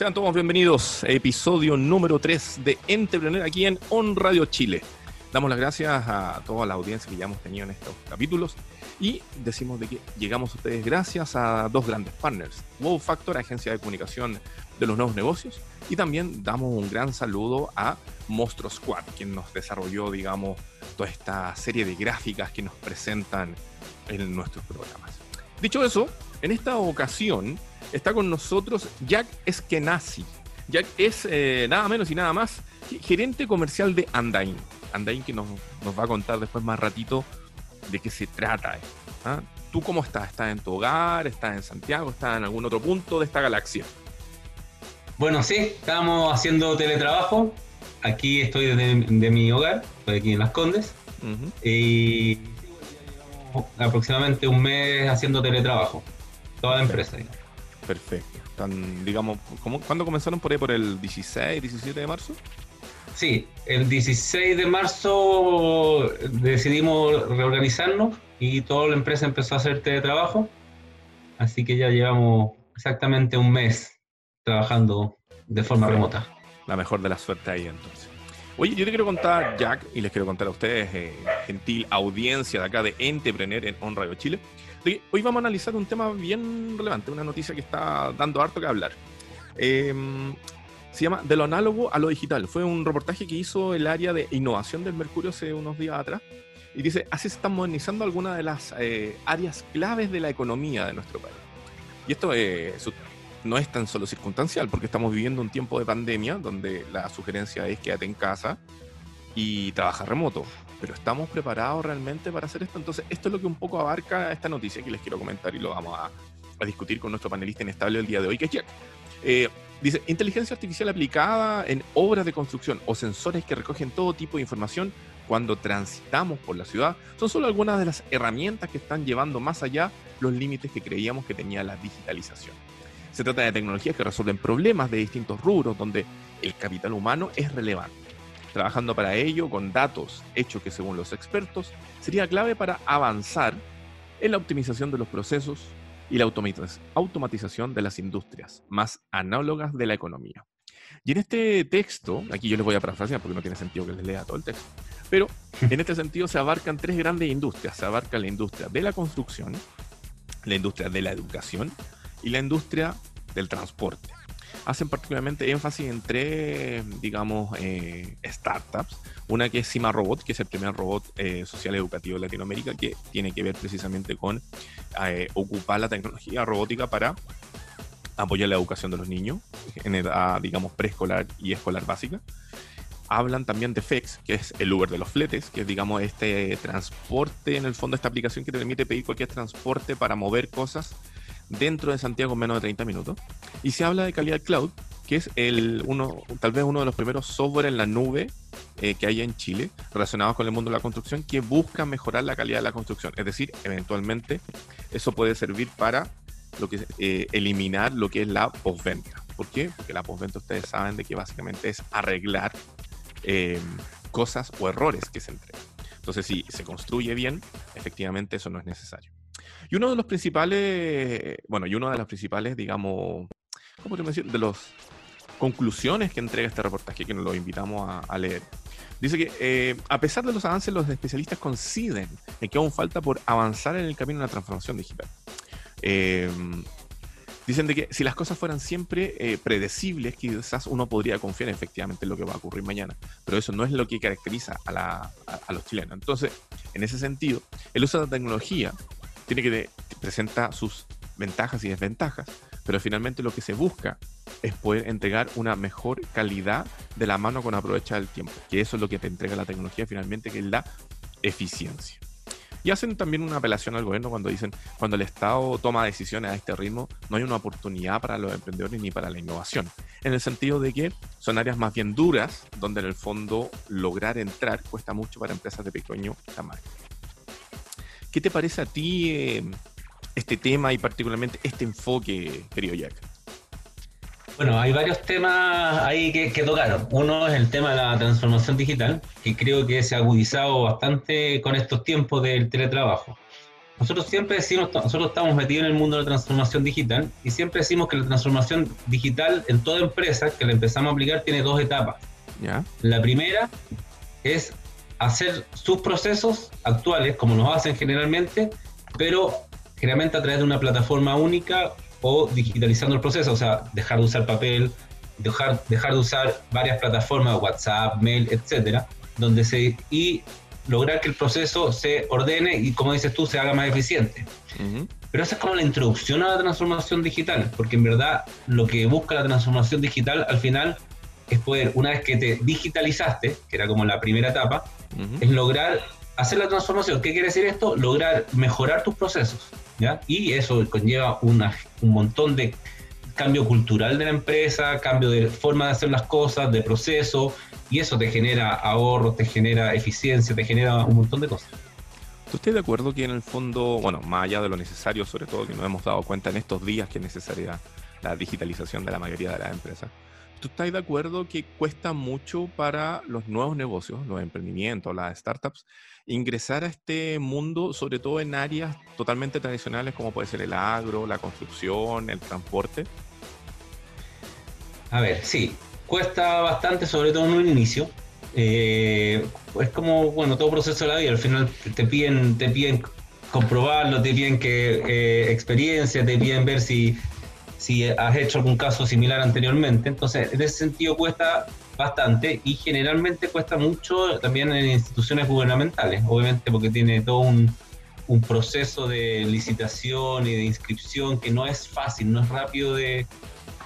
Sean todos bienvenidos a episodio número 3 de Entrepreneur aquí en On Radio Chile. Damos las gracias a toda la audiencia que ya hemos tenido en estos capítulos y decimos de que llegamos a ustedes gracias a dos grandes partners, Wow Factor, agencia de comunicación de los nuevos negocios, y también damos un gran saludo a Monstruo Squad, quien nos desarrolló, digamos, toda esta serie de gráficas que nos presentan en nuestros programas. Dicho eso, en esta ocasión está con nosotros Jack Eskenazi. Jack es eh, nada menos y nada más gerente comercial de Andain. Andain que nos, va a contar después más ratito de qué se trata. ¿ah? ¿Tú cómo estás? ¿Estás en tu hogar? ¿Estás en Santiago? ¿Estás en algún otro punto de esta galaxia? Bueno, sí, estamos haciendo teletrabajo. Aquí estoy desde de mi hogar, estoy aquí en Las Condes. Y aproximadamente un mes haciendo teletrabajo. Toda la empresa. Perfecto. Están, digamos, ¿cuándo comenzaron por ahí? ¿Por el 16, 17 de marzo? Sí, el 16 de marzo decidimos reorganizarnos y toda la empresa empezó a hacer teletrabajo. Así que ya llevamos exactamente un mes trabajando de forma remota. La mejor de la suerte ahí entonces. Oye, yo te quiero contar, Jack, y les quiero contar a ustedes, eh, gentil audiencia de acá de Entrepreneur en On Radio Chile, hoy vamos a analizar un tema bien relevante, una noticia que está dando harto que hablar. Em, se llama De lo análogo a lo digital. Fue un reportaje que hizo el área de innovación del Mercurio hace unos días atrás. Y dice, así se están modernizando algunas de las eh, áreas claves de la economía de nuestro país. Y esto eh, no es tan solo circunstancial, porque estamos viviendo un tiempo de pandemia donde la sugerencia es quédate en casa y trabaja remoto pero ¿estamos preparados realmente para hacer esto? Entonces, esto es lo que un poco abarca esta noticia que les quiero comentar y lo vamos a, discutir con nuestro panelista inestable el día de hoy, que es Jack. Eh, dice, inteligencia artificial aplicada en obras de construcción o sensores que recogen todo tipo de información cuando transitamos por la ciudad son solo algunas de las herramientas que están llevando más allá los límites que creíamos que tenía la digitalización. Se trata de tecnologías que resuelven problemas de distintos rubros donde el capital humano es relevante trabajando para ello con datos, hecho que según los expertos sería clave para avanzar en la optimización de los procesos y la automatización de las industrias más análogas de la economía. Y en este texto, aquí yo les voy a parafrasear porque no tiene sentido que les lea todo el texto, pero en este sentido se abarcan tres grandes industrias. Se abarca la industria de la construcción, la industria de la educación y la industria del transporte hacen particularmente énfasis en tres, digamos, eh, startups. Una que es Cima Robot, que es el primer robot eh, social educativo de Latinoamérica, que tiene que ver precisamente con eh, ocupar la tecnología robótica para apoyar la educación de los niños en edad, digamos, preescolar y escolar básica. Hablan también de FEX, que es el Uber de los fletes, que es, digamos, este transporte, en el fondo, esta aplicación que te permite pedir cualquier transporte para mover cosas dentro de Santiago en menos de 30 minutos. Y se habla de calidad cloud, que es el uno, tal vez uno de los primeros software en la nube eh, que hay en Chile relacionados con el mundo de la construcción que busca mejorar la calidad de la construcción. Es decir, eventualmente eso puede servir para lo que eh, eliminar lo que es la postventa. ¿Por qué? Porque la postventa ustedes saben de que básicamente es arreglar eh, cosas o errores que se entregan. Entonces, si se construye bien, efectivamente eso no es necesario. Y uno de los principales, bueno, y una de las principales, digamos, ¿cómo te decir? De las conclusiones que entrega este reportaje, que nos lo invitamos a, leer. Dice que eh, a pesar de los avances, los especialistas coinciden en que aún falta por avanzar en el camino de la transformación digital. Em, dicen de que si las cosas fueran siempre eh, predecibles, quizás uno podría confiar efectivamente en lo que va a ocurrir mañana, pero eso no es lo que caracteriza a, a los chilenos. Entonces, en ese sentido, el uso de la tecnología tiene que presenta sus ventajas y desventajas, pero finalmente lo que se busca es poder entregar una mejor calidad de la mano con aprovechar el tiempo, que eso es lo que te entrega la tecnología finalmente, que es la eficiencia. Y hacen también una apelación al gobierno cuando dicen, cuando el Estado toma decisiones a este ritmo, no hay una oportunidad para los emprendedores ni para la innovación. En el sentido de que son áreas más bien duras, donde en el fondo lograr entrar cuesta mucho para empresas de pequeño tamaño. ¿Qué te parece a ti eh, este tema y particularmente este enfoque, querido Jack? Bueno, hay varios temas ahí que, que tocaron. Uno es el tema de la transformación digital, que creo que se ha agudizado bastante con estos tiempos del teletrabajo. nosotros siempre decimos, nosotros estamos metidos en el mundo de la transformación digital y siempre decimos que la transformación digital en toda empresa que la empezamos a aplicar tiene dos etapas. ¿Ya? La primera es hacer sus procesos actuales, como los hacen generalmente, pero generalmente a través de una plataforma única o digitalizando el proceso, o sea, dejar de usar papel, dejar, dejar de usar varias plataformas, WhatsApp, mail, etcétera, donde se, y lograr que el proceso se ordene y, como dices tú, se haga más eficiente. Pero esa es como la introducción a la transformación digital, porque en verdad lo que busca la transformación digital al final es poder, una vez que te digitalizaste, que era como la primera etapa, es lograr hacer la transformación. ¿Qué quiere decir esto? Lograr mejorar tus procesos. ¿ya? Y eso conlleva una, un montón de cambio cultural de la empresa, cambio de forma de hacer las cosas, de proceso, y eso te genera ahorro, te genera eficiencia, te genera un montón de cosas. ¿Tú estás de acuerdo que en el fondo, bueno, más allá de lo necesario, sobre todo que nos hemos dado cuenta en estos días que es necesaria la digitalización de la mayoría de las empresas, ¿tú estás de acuerdo que cuesta mucho para los nuevos negocios, los emprendimientos, las startups, ingresar a este mundo, sobre todo en áreas totalmente tradicionales como puede ser el agro, la construcción, el transporte? A ver, sí, cuesta bastante, sobre todo en un inicio. Eh, es como, bueno, todo proceso de la vida, al final te piden, te piden comprobarlo, te piden que eh, experiencia, te piden ver si, si has hecho algún caso similar anteriormente. Entonces, en ese sentido cuesta bastante y generalmente cuesta mucho también en instituciones gubernamentales, obviamente porque tiene todo un, un proceso de licitación y de inscripción que no es fácil, no es rápido de,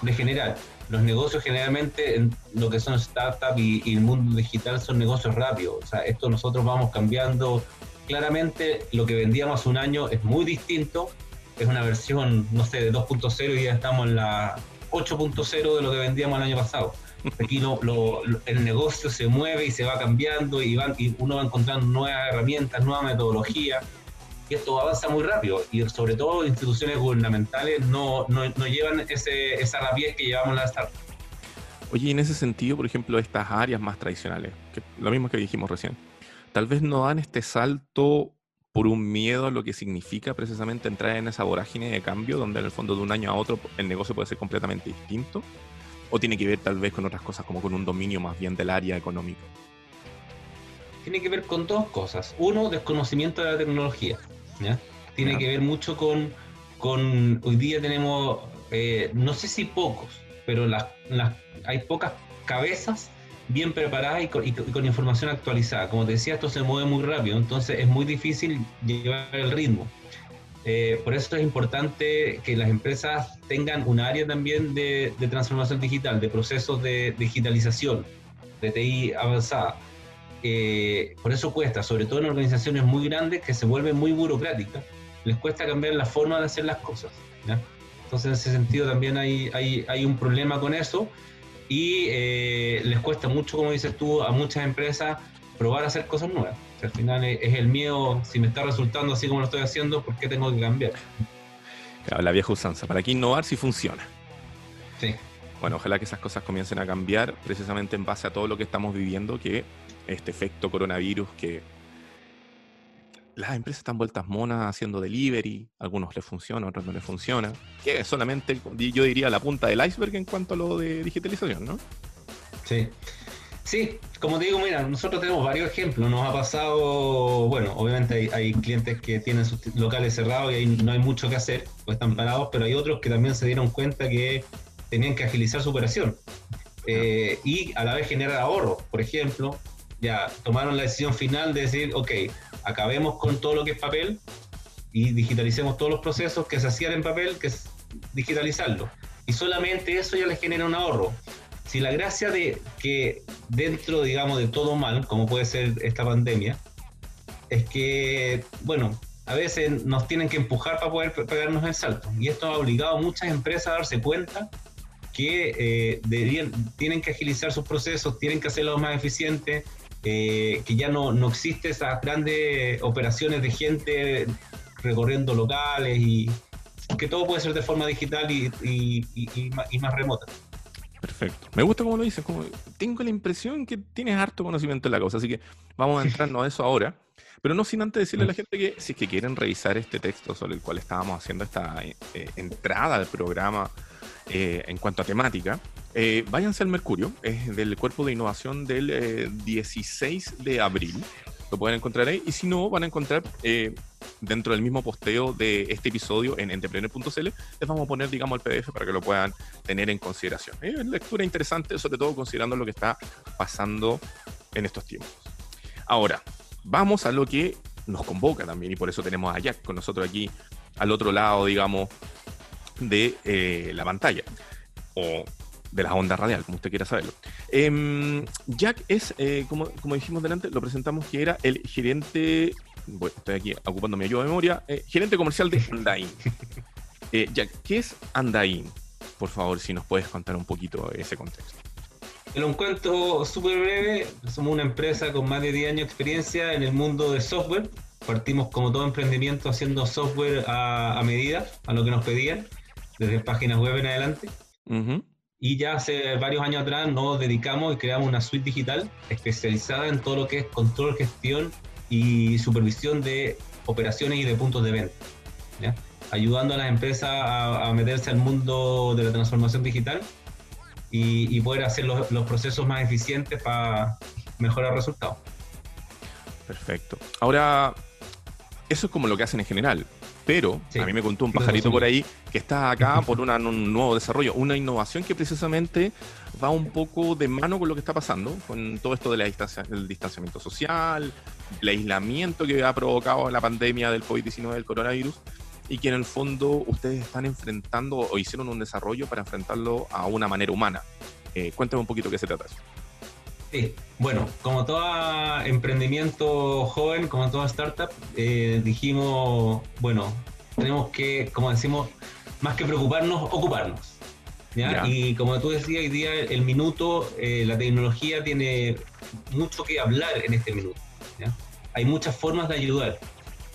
de generar los negocios generalmente, en lo que son startups y, y, el mundo digital, son negocios rápidos. O sea, esto nosotros vamos cambiando. Claramente, lo que vendíamos un año es muy distinto. Es una versión, no sé, de 2.0 y ya estamos en la 8.0 de lo que vendíamos el año pasado. Aquí lo, el negocio se mueve y se va cambiando y, van, y uno va encontrando nuevas herramientas, nuevas metodologías y esto avanza muy rápido y sobre todo instituciones gubernamentales no, no, no llevan ese, esa rapidez que llevamos las startups. Oye, en ese sentido, por ejemplo, estas áreas más tradicionales, lo mismo que dijimos recién, tal vez no dan este salto por un miedo a lo que significa precisamente entrar en esa vorágine de cambio, donde en el fondo de un año a otro el negocio puede ser completamente distinto, o tiene que ver tal vez con otras cosas como con un dominio más bien del área económica. Tiene que ver con dos cosas. Uno, desconocimiento de la tecnología. Tiene que ver mucho con, con, hoy día tenemos, eh, no sé si pocos, pero las, hay pocas cabezas bien preparadas y con, información actualizada. Como te decía, esto se mueve muy rápido, entonces es muy difícil llevar el ritmo. Eh, por eso es importante que las empresas tengan un área también de, de transformación digital, de procesos de digitalización, de TI avanzada por eso cuesta, sobre todo en organizaciones muy grandes que se vuelven muy burocráticas, les cuesta cambiar la forma de hacer las cosas. Entonces, en ese sentido también hay, hay, hay un problema con eso y eh, les cuesta mucho, como dices tú, a muchas empresas probar a hacer cosas nuevas. al final es, el miedo, si me está resultando así como lo estoy haciendo, ¿por qué tengo que cambiar? Claro, la vieja usanza. ¿Para qué innovar si funciona? Sí. Bueno, ojalá que esas cosas comiencen a cambiar precisamente en base a todo lo que estamos viviendo, que este efecto coronavirus que las empresas están vueltas monas haciendo delivery, algunos les funciona, otros no les funciona, que es solamente, yo diría, la punta del iceberg en cuanto a lo de digitalización, ¿no? Sí. Sí, como te digo, mira, nosotros tenemos varios ejemplos. Nos ha pasado, bueno, obviamente hay, clientes que tienen sus locales cerrados y no hay mucho que hacer, pues están parados, pero hay otros que también se dieron cuenta que tenían que agilizar su operación eh, y a la vez generar ahorro. Por ejemplo, ya tomaron la decisión final de decir, ok, acabemos con todo lo que es papel y digitalicemos todos los procesos que se hacían en papel, que es digitalizarlo. Y solamente eso ya les genera un ahorro. Si la gracia de que dentro, digamos, de todo mal, como puede ser esta pandemia, es que, bueno, a veces nos tienen que empujar para poder pegarnos el salto. Y esto ha obligado a muchas empresas a darse cuenta que eh, tienen que agilizar sus procesos, tienen que hacerlos más eficientes, eh, que ya no, no existe esas grandes operaciones de gente recorriendo locales y que todo puede ser de forma digital y, y, más, remota. Perfecto. Me gusta como lo dices. Como, tengo la impresión que tienes harto conocimiento en la cosa, así que vamos a entrarnos a eso ahora. Pero no sin antes decirle a la gente que si es que quieren revisar este texto sobre el cual estábamos haciendo esta eh, entrada al programa eh, en cuanto a temática, eh, váyanse al Mercurio, es del Cuerpo de Innovación del 16 de abril. Lo pueden encontrar ahí. Y si no, van a encontrar dentro del mismo posteo de este episodio en entrepreneur.cl, les vamos a poner, digamos, el PDF para que lo puedan tener en consideración. Es lectura interesante, sobre todo considerando lo que está pasando en estos tiempos. Ahora, vamos a lo que nos convoca también, y por eso tenemos a Jack con nosotros aquí al otro lado, digamos, de eh, la pantalla, o de la onda radial, como usted quiera saberlo. Em, Jack es, eh, como, como, dijimos delante, lo presentamos que era el gerente, bueno, estoy aquí ocupando mi ayuda de memoria, eh, gerente comercial de Andain. Jack, ¿qué es Andain? Por favor, si nos puedes contar un poquito ese contexto. En un cuento súper breve, somos una empresa con más de 10 años de experiencia en el mundo de software. Partimos como todo emprendimiento haciendo software a, medida, a lo que nos pedían, desde páginas web en adelante. Y ya hace varios años atrás nos dedicamos y creamos una suite digital especializada en todo lo que es control, gestión y supervisión de operaciones y de puntos de venta. Ayudando a las empresas a meterse al mundo de la transformación digital y, poder hacer los, procesos más eficientes para mejorar resultados. Perfecto. Ahora, eso es como lo que hacen en general, pero a mí me contó un pajarito por ahí que está acá por un nuevo desarrollo, una innovación que precisamente va un poco de mano con lo que está pasando, con todo esto de la distancia, del distanciamiento social, el aislamiento que ha provocado la pandemia del COVID-19 del coronavirus, y que en el fondo ustedes están enfrentando o hicieron un desarrollo para enfrentarlo a una manera humana. Eh, cuéntame un poquito qué se trata eso. Sí, bueno, como todo emprendimiento joven, como toda startup, eh, dijimos, bueno, tenemos que, como decimos, más que preocuparnos, ocuparnos. Y como tú decías, hoy día el minuto, eh, la tecnología tiene mucho que hablar en este minuto. Hay muchas formas de ayudar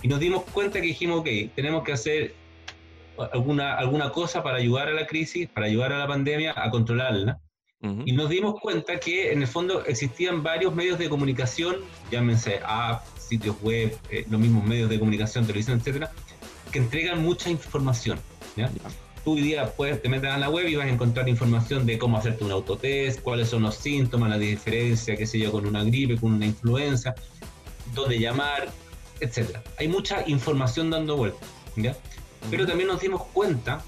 y nos dimos cuenta que dijimos, ok, tenemos que hacer alguna, alguna cosa para ayudar a la crisis, para ayudar a la pandemia a controlarla. Y nos dimos cuenta que en el fondo existían varios medios de comunicación, llámense apps, sitios web, eh, los mismos medios de comunicación, televisión, etcétera, que entregan mucha información. ¿ya? Tú hoy día puedes, te metes a la web y vas a encontrar información de cómo hacerte un autotest, cuáles son los síntomas, la diferencia, qué sé yo, con una gripe, con una influenza, dónde llamar, etcétera. Hay mucha información dando vueltas, ¿ya? Pero también nos dimos cuenta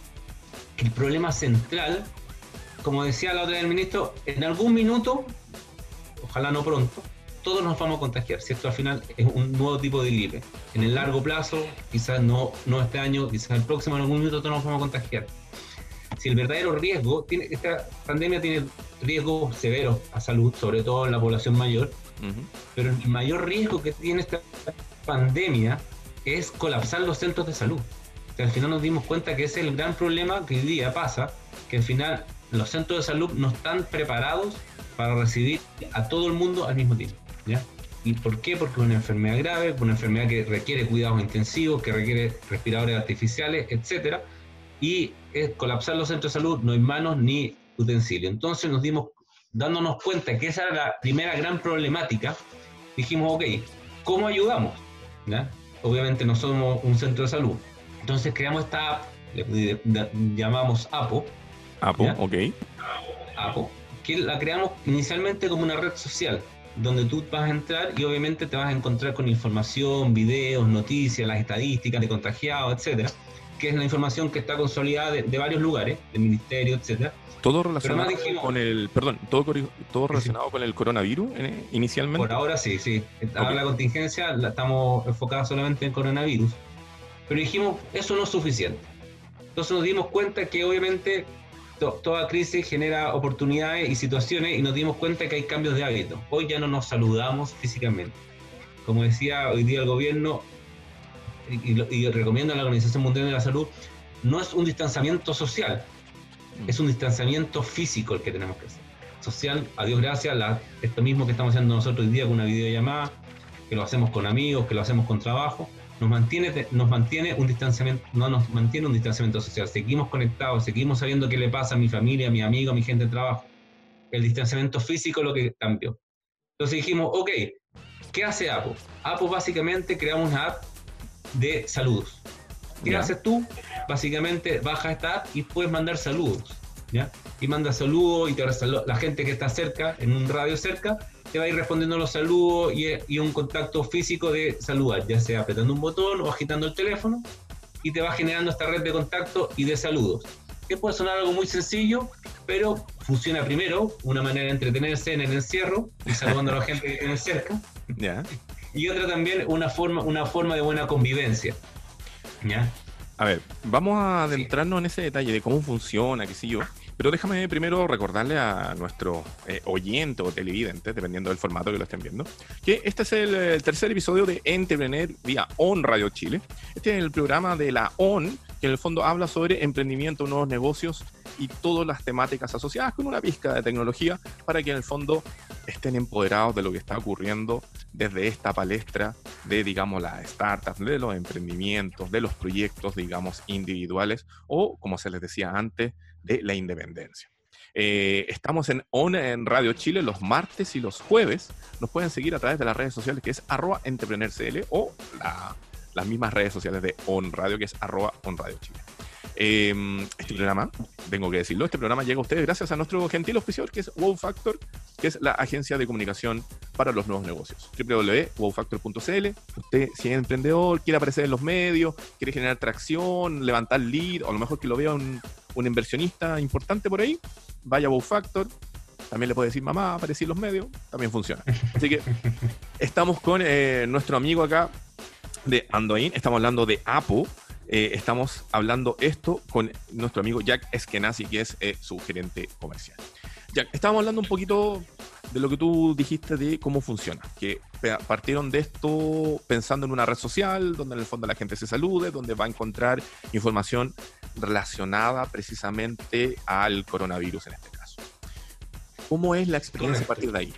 que el problema central, como decía la otra vez el ministro, en algún minuto, ojalá no pronto, todos nos vamos a contagiar. Si esto al final es un nuevo tipo de gripe. En el largo plazo, quizás no, no este año, quizás el próximo, en algún minuto todos nos vamos a contagiar. Si el verdadero riesgo, tiene, esta pandemia tiene riesgos severos a salud, sobre todo en la población mayor, pero el mayor riesgo que tiene esta pandemia es colapsar los centros de salud. al final nos dimos cuenta que ese es el gran problema que hoy día pasa, que al final los centros de salud no están preparados para recibir a todo el mundo al mismo tiempo. ¿ya? ¿Y por qué? Porque es una enfermedad grave, una enfermedad que requiere cuidados intensivos, que requiere respiradores artificiales, etcétera, y es colapsar los centros de salud, no hay manos ni utensilios. Entonces nos dimos, dándonos cuenta que esa era la primera gran problemática, dijimos, ok, ¿cómo ayudamos? Obviamente no somos un centro de salud. Entonces creamos esta app, le, llamamos APO. APO, ok. APO, que la creamos inicialmente como una red social, donde tú vas a entrar y obviamente te vas a encontrar con información, videos, noticias, las estadísticas de contagiados, etcétera, que es la información que está consolidada de, de varios lugares, del ministerio, etcétera, todo relacionado con el, perdón, todo, todo relacionado con el coronavirus eh, inicialmente. Por ahora sí, sí. Ahora la contingencia la estamos enfocados solamente en coronavirus. Pero dijimos, eso no es suficiente. Entonces nos dimos cuenta que obviamente toda crisis genera oportunidades y situaciones y nos dimos cuenta que hay cambios de hábito. Hoy ya no nos saludamos físicamente. Como decía hoy día el gobierno y, y recomienda la Organización Mundial de la Salud, no es un distanciamiento social, es un distanciamiento físico el que tenemos que hacer. Social, a Dios gracias, esto mismo que estamos haciendo nosotros hoy día con una videollamada, que lo hacemos con amigos, que lo hacemos con trabajo, nos mantiene, nos mantiene un distanciamiento, no nos mantiene un distanciamiento social. Seguimos conectados, seguimos sabiendo qué le pasa a mi familia, a mi amigo, a mi gente de trabajo. El distanciamiento físico es lo que cambió. Entonces dijimos, ok, ¿Qué hace Apo? Apo básicamente creamos una app de saludos. ¿Qué haces tú? Básicamente bajas esta app y puedes mandar saludos. ¿ya? Y manda saludos y te la gente que está cerca, en un radio cerca, te va a ir respondiendo los saludos y, y, un contacto físico de saludar, ya sea apretando un botón o agitando el teléfono, y te va generando esta red de contacto y de saludos. Que puede sonar algo muy sencillo, pero funciona primero, una manera de entretenerse en el encierro y saludando a la gente que tiene cerca. Y otra también una forma, una forma de buena convivencia. ¿Ya? A ver, vamos a adentrarnos en ese detalle de cómo funciona, qué sé yo. Pero déjame primero recordarle a nuestro eh, oyente o televidente, dependiendo del formato que lo estén viendo, que este es el, tercer episodio de Entrepreneur vía On Radio Chile. Este es el programa de la ON, que en el fondo habla sobre emprendimiento, nuevos negocios y todas las temáticas asociadas con una pizca de tecnología para que en el fondo estén empoderados de lo que está ocurriendo desde esta palestra de, digamos, las startups, de los emprendimientos, de los proyectos, digamos, individuales o, como se les decía antes, de la independencia. Eh, estamos en ON en Radio Chile los martes y los jueves. Nos pueden seguir a través de las redes sociales que es arroba entrepreneurcl o las mismas redes sociales de ON Radio que es arroba On Radio Chile. Em, este programa, tengo que decirlo, este programa llega a ustedes gracias a nuestro gentil oficial que es Wow Factor, que es la agencia de comunicación para los nuevos negocios. www.wowfactor.cl. Usted, si es emprendedor, quiere aparecer en los medios, quiere generar tracción, levantar lead, o a lo mejor que lo vea un, un inversionista importante por ahí, vaya a Wow Factor. También le puede decir mamá, aparecí en los medios, también funciona. Así que estamos con eh, nuestro amigo acá de Andoin, estamos hablando de Apo, eh, estamos hablando esto con nuestro amigo Jack Eskenazi, que es eh, su gerente comercial. Jack, estábamos hablando un poquito de lo que tú dijiste de cómo funciona, que partieron de esto pensando en una red social donde en el fondo la gente se salude, donde va a encontrar información relacionada precisamente al coronavirus en este caso. ¿Cómo es la experiencia a partir de ahí?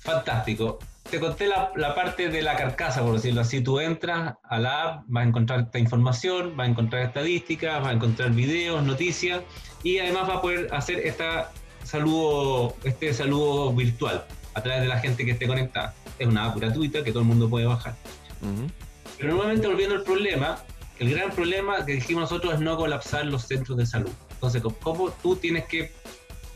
Fantástico. Te conté la, parte de la carcasa, por decirlo así. Tú entras a la app, vas a encontrar esta información, vas a encontrar estadísticas, vas a encontrar videos, noticias y además vas a poder hacer esta saludo, este saludo virtual a través de la gente que esté conectada. Es una app gratuita que todo el mundo puede bajar. Pero nuevamente volviendo al problema, el gran problema que dijimos nosotros es no colapsar los centros de salud. Entonces, ¿cómo tú tienes que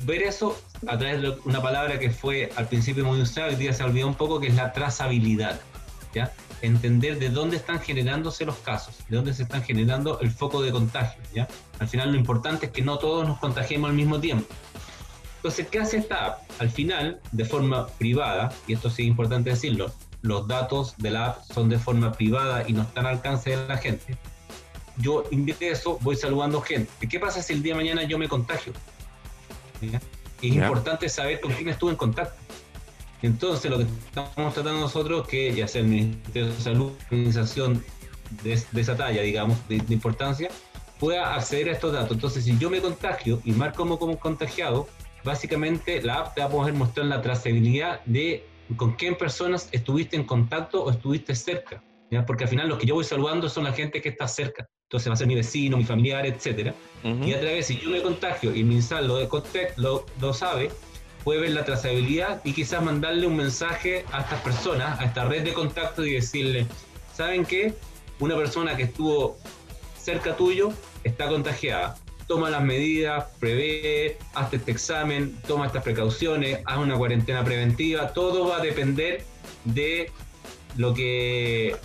ver eso a través de una palabra que fue al principio muy usada, hoy día se olvidó un poco, que es la trazabilidad? ¿ya? Entender de dónde están generándose los casos, de dónde se están generando el foco de contagio. ¿ya? Al final lo importante es que no todos nos contagiemos al mismo tiempo. Entonces, ¿qué hace esta app? Al final, de forma privada, y esto sí es importante decirlo, los datos de la app son de forma privada y no están al alcance de la gente yo eso, voy saludando gente. ¿Qué pasa si el día de mañana yo me contagio? Es importante saber con quién estuve en contacto. Entonces, lo que estamos tratando nosotros, que ya sea el Ministerio de Salud, organización de, esa talla, digamos, de, importancia, pueda acceder a estos datos. Entonces, si yo me contagio y marco como, como contagiado, básicamente la app te va a poder mostrar la trazabilidad de con quién personas estuviste en contacto o estuviste cerca. Porque al final los que yo voy saludando son la gente que está cerca entonces va a ser mi vecino, mi familiar, etc. Y a través, si yo me contagio y mi INSAL lo, lo, lo sabe, puede ver la trazabilidad y quizás mandarle un mensaje a estas personas, a esta red de contacto y decirle, ¿saben qué? Una persona que estuvo cerca tuyo está contagiada. Toma las medidas, prevé, hazte este examen, toma estas precauciones, haz una cuarentena preventiva. Todo va a depender de lo que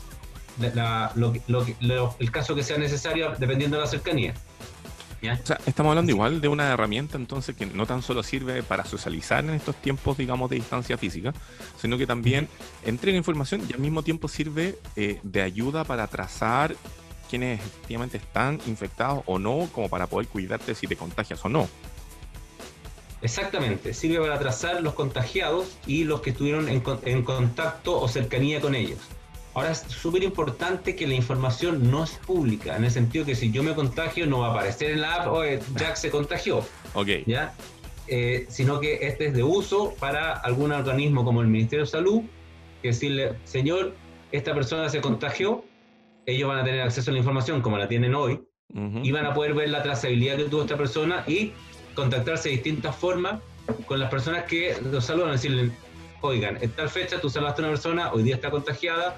el caso que sea necesario dependiendo de la cercanía. estamos hablando igual de una herramienta entonces que no tan solo sirve para socializar en estos tiempos, digamos, de distancia física, sino que también entrega información y al mismo tiempo sirve eh, de ayuda para trazar quienes efectivamente están infectados o no, como para poder cuidarte si te contagias o no. Exactamente, sirve para trazar los contagiados y los que estuvieron en contacto o cercanía con ellos. Ahora es súper importante que la información no es pública, en el sentido que si yo me contagio no va a aparecer en la app, oye, Jack se contagió. Ok. ¿Ya? Eh, sino que este es de uso para algún organismo como el Ministerio de Salud, que decirle, señor, esta persona se contagió, ellos van a tener acceso a la información como la tienen hoy, y van a poder ver la trazabilidad que tuvo esta persona y contactarse de distintas formas con las personas que los saludan, decirle, oigan, en tal fecha tú salvaste a una persona, hoy día está contagiada,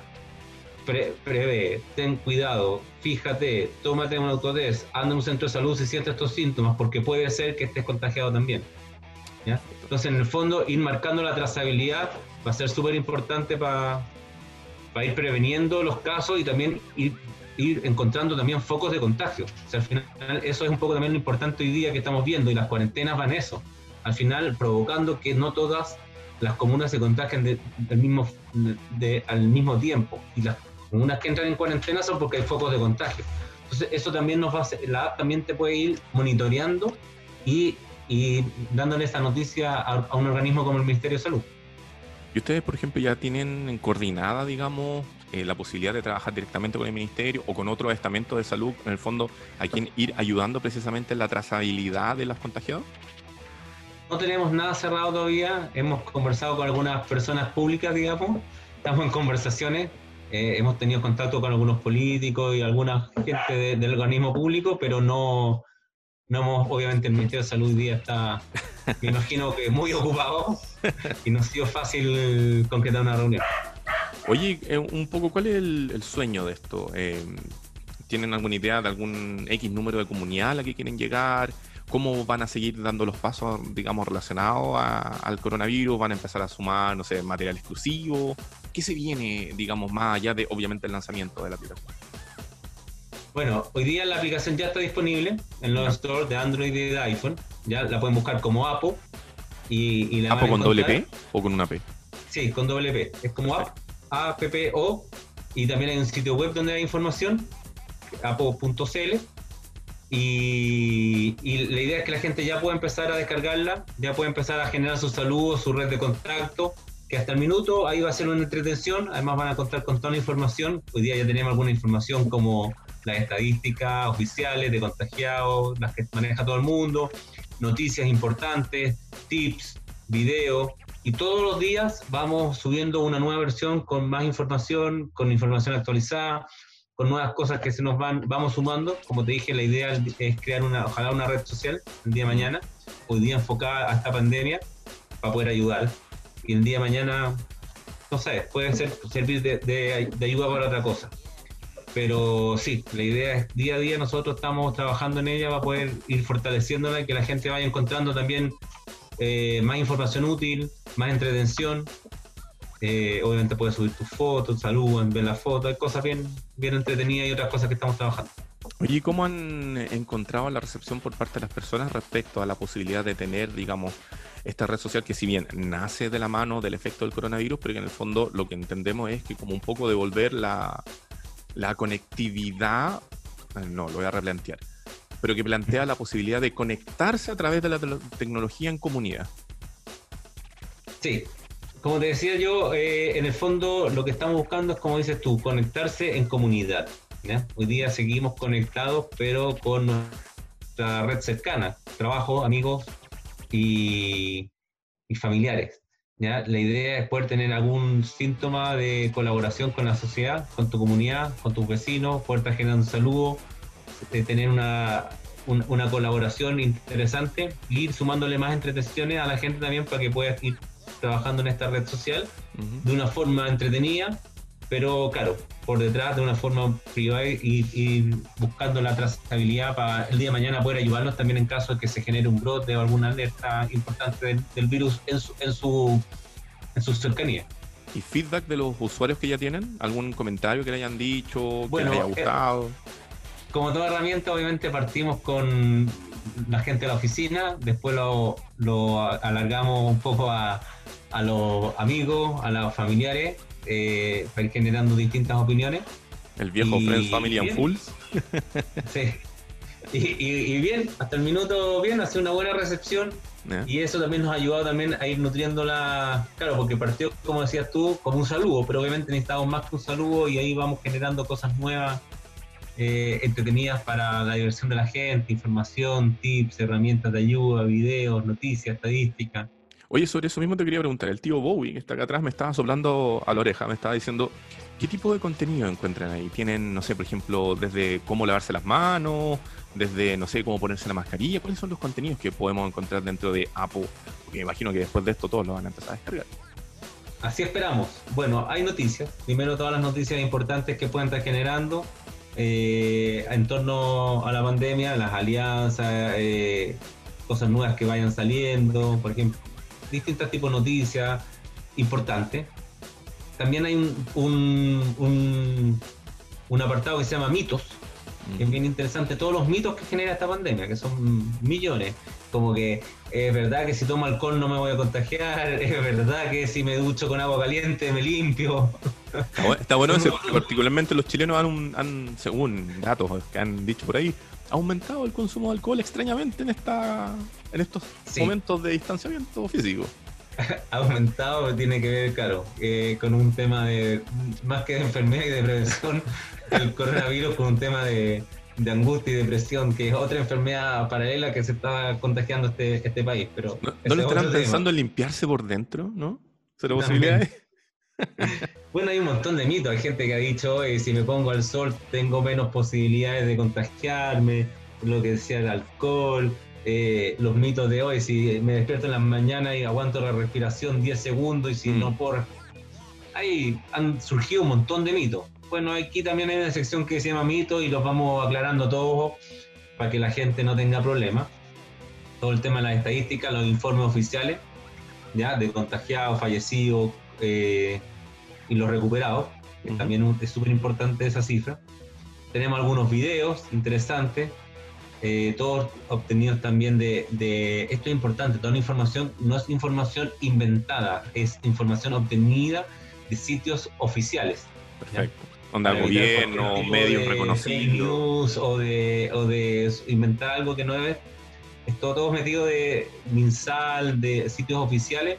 prevé, ten cuidado, fíjate, tómate un autotest, anda a un centro de salud si sientes estos síntomas, porque puede ser que estés contagiado también. Entonces, en el fondo, ir marcando la trazabilidad va a ser súper importante para ir preveniendo los casos y también ir, ir encontrando también focos de contagio. O sea, al final, eso es un poco también lo importante hoy día que estamos viendo y las cuarentenas van eso. Al final, provocando que no todas las comunas se contagien de, mismo, de, al mismo tiempo. Y las comunas que entran en cuarentena son porque hay focos de contagio. Entonces, eso también nos va a la app también te puede ir monitoreando y, y dándole esa noticia a, un organismo como el Ministerio de Salud. ¿Y ustedes, por ejemplo, ya tienen coordinada, digamos, eh, la posibilidad de trabajar directamente con el Ministerio o con otro estamento de salud, en el fondo, a quien ir ayudando precisamente en la trazabilidad de los contagiados? No tenemos nada cerrado todavía. Hemos conversado con algunas personas públicas, digamos. Estamos en conversaciones. Eh, hemos tenido contacto con algunos políticos y alguna gente del organismo público, pero no, no hemos, obviamente el Ministerio de Salud hoy día está, me imagino que muy ocupado y no ha sido fácil concretar una reunión. Oye, eh, un poco, ¿cuál es el, sueño de esto? Eh, ¿Tienen alguna idea de algún X número de comunidad a la que quieren llegar? ¿Cómo van a seguir dando los pasos, digamos, relacionados al coronavirus? ¿Van a empezar a sumar, no sé, material exclusivo? ¿Qué se viene, digamos, más allá de, obviamente, el lanzamiento de la aplicación? Bueno, hoy día la aplicación ya está disponible en los stores de Android y de iPhone. Ya la pueden buscar como Apo. Y, y ¿Apo con doble P o con una P? Sí, con doble P. Es como App, A-P-P-O. Y también hay un sitio web donde hay información, apo.cl y, la idea es que la gente ya pueda empezar a descargarla, ya puede empezar a generar sus saludos, su red de contacto, que hasta el minuto ahí va a ser una entretención, además van a contar con toda la información, hoy día ya tenemos alguna información como las estadísticas oficiales de contagiados, las que maneja todo el mundo, noticias importantes, tips, videos, y todos los días vamos subiendo una nueva versión con más información, con información actualizada, con nuevas cosas que se nos van, vamos sumando. Como te dije, la idea es crear una, ojalá una red social el día de mañana, hoy día enfocada a esta pandemia, para poder ayudar. Y el día de mañana, no sé, puede ser, servir de, ayuda para otra cosa. Pero sí, la idea es día a día nosotros estamos trabajando en ella para poder ir fortaleciéndola y que la gente vaya encontrando también eh, más información útil, más entretención eh, obviamente puedes subir tus fotos, saludan, ven las fotos, hay cosas bien, bien entretenidas y otras cosas que estamos trabajando. Oye, ¿cómo han encontrado la recepción por parte de las personas respecto a la posibilidad de tener, digamos, esta red social que si bien nace de la mano del efecto del coronavirus, pero que en el fondo lo que entendemos es que como un poco devolver la, la conectividad, eh, no, lo voy a replantear, pero que plantea la posibilidad de conectarse a través de la tecnología en comunidad. Sí, como te decía yo, eh, en el fondo lo que estamos buscando es, como dices tú, conectarse en comunidad. Hoy día seguimos conectados, pero con nuestra red cercana, trabajo, amigos y, familiares. ¿ya? La idea es poder tener algún síntoma de colaboración con la sociedad, con tu comunidad, con tus vecinos, poder estar generando un saludo, de tener una, una colaboración interesante, ir sumándole más entretenciones a la gente también para que puedas ir trabajando en esta red social de una forma entretenida, pero claro, por detrás de una forma privada y, buscando la trazabilidad para el día de mañana poder ayudarnos también en caso de que se genere un brote o alguna alerta importante del, virus en su, en su, en su cercanía. ¿Y feedback de los usuarios que ya tienen? ¿Algún comentario que le hayan dicho, que les haya eh, gustado? como toda herramienta, obviamente partimos con la gente de la oficina, después lo, lo alargamos un poco a, a los amigos, a los familiares, eh, para ir generando distintas opiniones. El viejo Friends Family and Fools. sí. Y, bien, hasta el minuto bien, hace una buena recepción. Y eso también nos ha ayudado también a ir nutriéndola, claro, porque partió, como decías tú, como un saludo, pero obviamente necesitamos más que un saludo y ahí vamos generando cosas nuevas, eh, entretenidas para la diversión de la gente, información, tips, herramientas de ayuda, videos, noticias, estadísticas. Oye, sobre eso mismo te quería preguntar. El tío Bowie, que está acá atrás, me estaba soplando a la oreja, me estaba diciendo, ¿qué tipo de contenido encuentran ahí? Tienen, no sé, por ejemplo, desde cómo lavarse las manos, desde, no sé, cómo ponerse la mascarilla. ¿Cuáles son los contenidos que podemos encontrar dentro de Apple? Porque me imagino que después de esto todos lo van a empezar a descargar. así esperamos. Bueno, hay noticias. Primero todas las noticias importantes que pueden estar generando eh, en torno a la pandemia, las alianzas, eh, cosas nuevas que vayan saliendo, por ejemplo, distintos tipos de noticias importantes. También hay un, un, un, apartado que se llama mitos, que es bien interesante, todos los mitos que genera esta pandemia, que son millones, como que es verdad que si tomo alcohol no me voy a contagiar, es verdad que si me ducho con agua caliente me limpio. Está bueno, eso, particularmente los chilenos han, han, según datos que han dicho por ahí, aumentado el consumo de alcohol extrañamente en esta en estos momentos de distanciamiento físico. ha aumentado, tiene que ver, claro, eh, con un tema de, más que de enfermedad y de prevención, el coronavirus con un tema de, angustia y depresión, que es otra enfermedad paralela que se está contagiando este, este país. Pero ¿No, le estarán pensando en limpiarse por dentro, no? ¿Será posibilidad? bueno, hay un montón de mitos. Hay gente que ha dicho, si me pongo al sol tengo menos posibilidades de contagiarme, lo que decía el alcohol. Eh, los mitos de hoy, si me despierto en la mañana y aguanto la respiración 10 segundos y si mm. no por Ahí han surgido un montón de mitos. Bueno, aquí también hay una sección que se llama mitos y los vamos aclarando todos para que la gente no tenga problemas. Todo el tema de las estadísticas, los informes oficiales, ya de contagiados, fallecidos eh, y los recuperados, que también es súper importante esa cifra. Tenemos algunos videos interesantes, eh, todos obtenidos también de, esto es importante, toda la información no es información inventada, es información obtenida de sitios oficiales. Perfecto. Onda gobierno, medios reconocidos. o de, o de inventar algo que no es. Esto todo metido de MinSal, de sitios oficiales,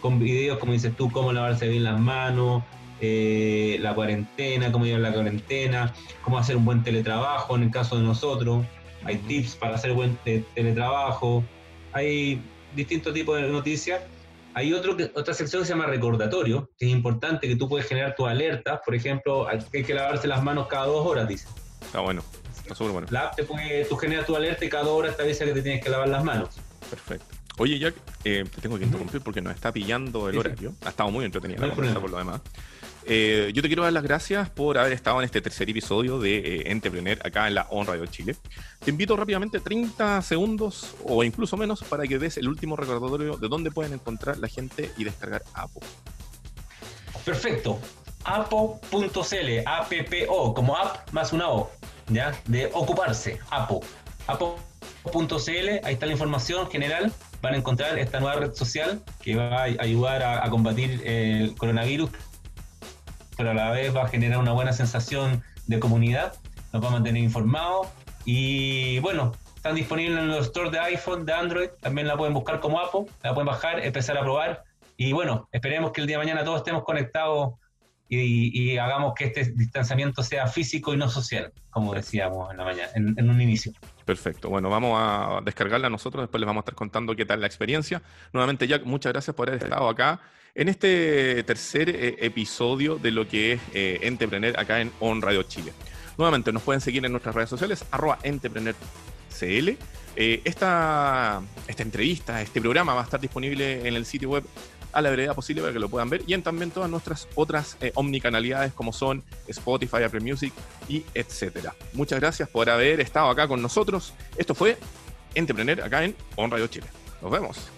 con videos, como dices tú, cómo lavarse bien las manos, eh, la cuarentena, cómo llevar la cuarentena, cómo hacer un buen teletrabajo en el caso de nosotros hay tips para hacer buen teletrabajo, hay distintos tipos de noticias. Hay otro otra sección que se llama recordatorio, que es importante que tú puedes generar tus alertas. Por ejemplo, hay que lavarse las manos cada dos horas, dice. Está bueno, está súper bueno. La app te puede, tú generas tu alerta y cada dos horas te avisa que te tienes que lavar las manos. Perfecto. Oye, Jack, eh, te tengo que interrumpir porque nos está pillando el horario. Ha estado muy entretenido no por lo demás. Eh, yo te quiero dar las gracias por haber estado en este tercer episodio de eh, Entrepreneur acá en la On Radio Chile. Te invito rápidamente 30 segundos o incluso menos para que des el último recordatorio de dónde pueden encontrar la gente y descargar Apo. Perfecto. Apo.cl, APPO, como app más una O, ¿ya? De ocuparse, Apo. Apo.cl, ahí está la información general. Van a encontrar esta nueva red social que va a ayudar a combatir el coronavirus pero a la vez va a generar una buena sensación de comunidad, nos va a mantener informados y bueno, están disponibles en los stores de iPhone, de Android, también la pueden buscar como Apple, la pueden bajar, empezar a probar y bueno, esperemos que el día de mañana todos estemos conectados y, hagamos que este distanciamiento sea físico y no social, como decíamos en la mañana, en, un inicio. Perfecto. Bueno, vamos a descargarla nosotros, después les vamos a estar contando qué tal la experiencia. Nuevamente, Jack, muchas gracias por haber estado acá en este tercer eh, episodio de lo que es eh, acá en On Radio Chile. Nuevamente, nos pueden seguir en nuestras redes sociales, arroba CL. Eh, esta, esta entrevista, este programa va a estar disponible en el sitio web a la brevedad posible para que lo puedan ver y en también todas nuestras otras eh, omnicanalidades como son Spotify, Apple Music y etcétera. Muchas gracias por haber estado acá con nosotros. Esto fue Entrepreneur acá en On Chile. Nos vemos.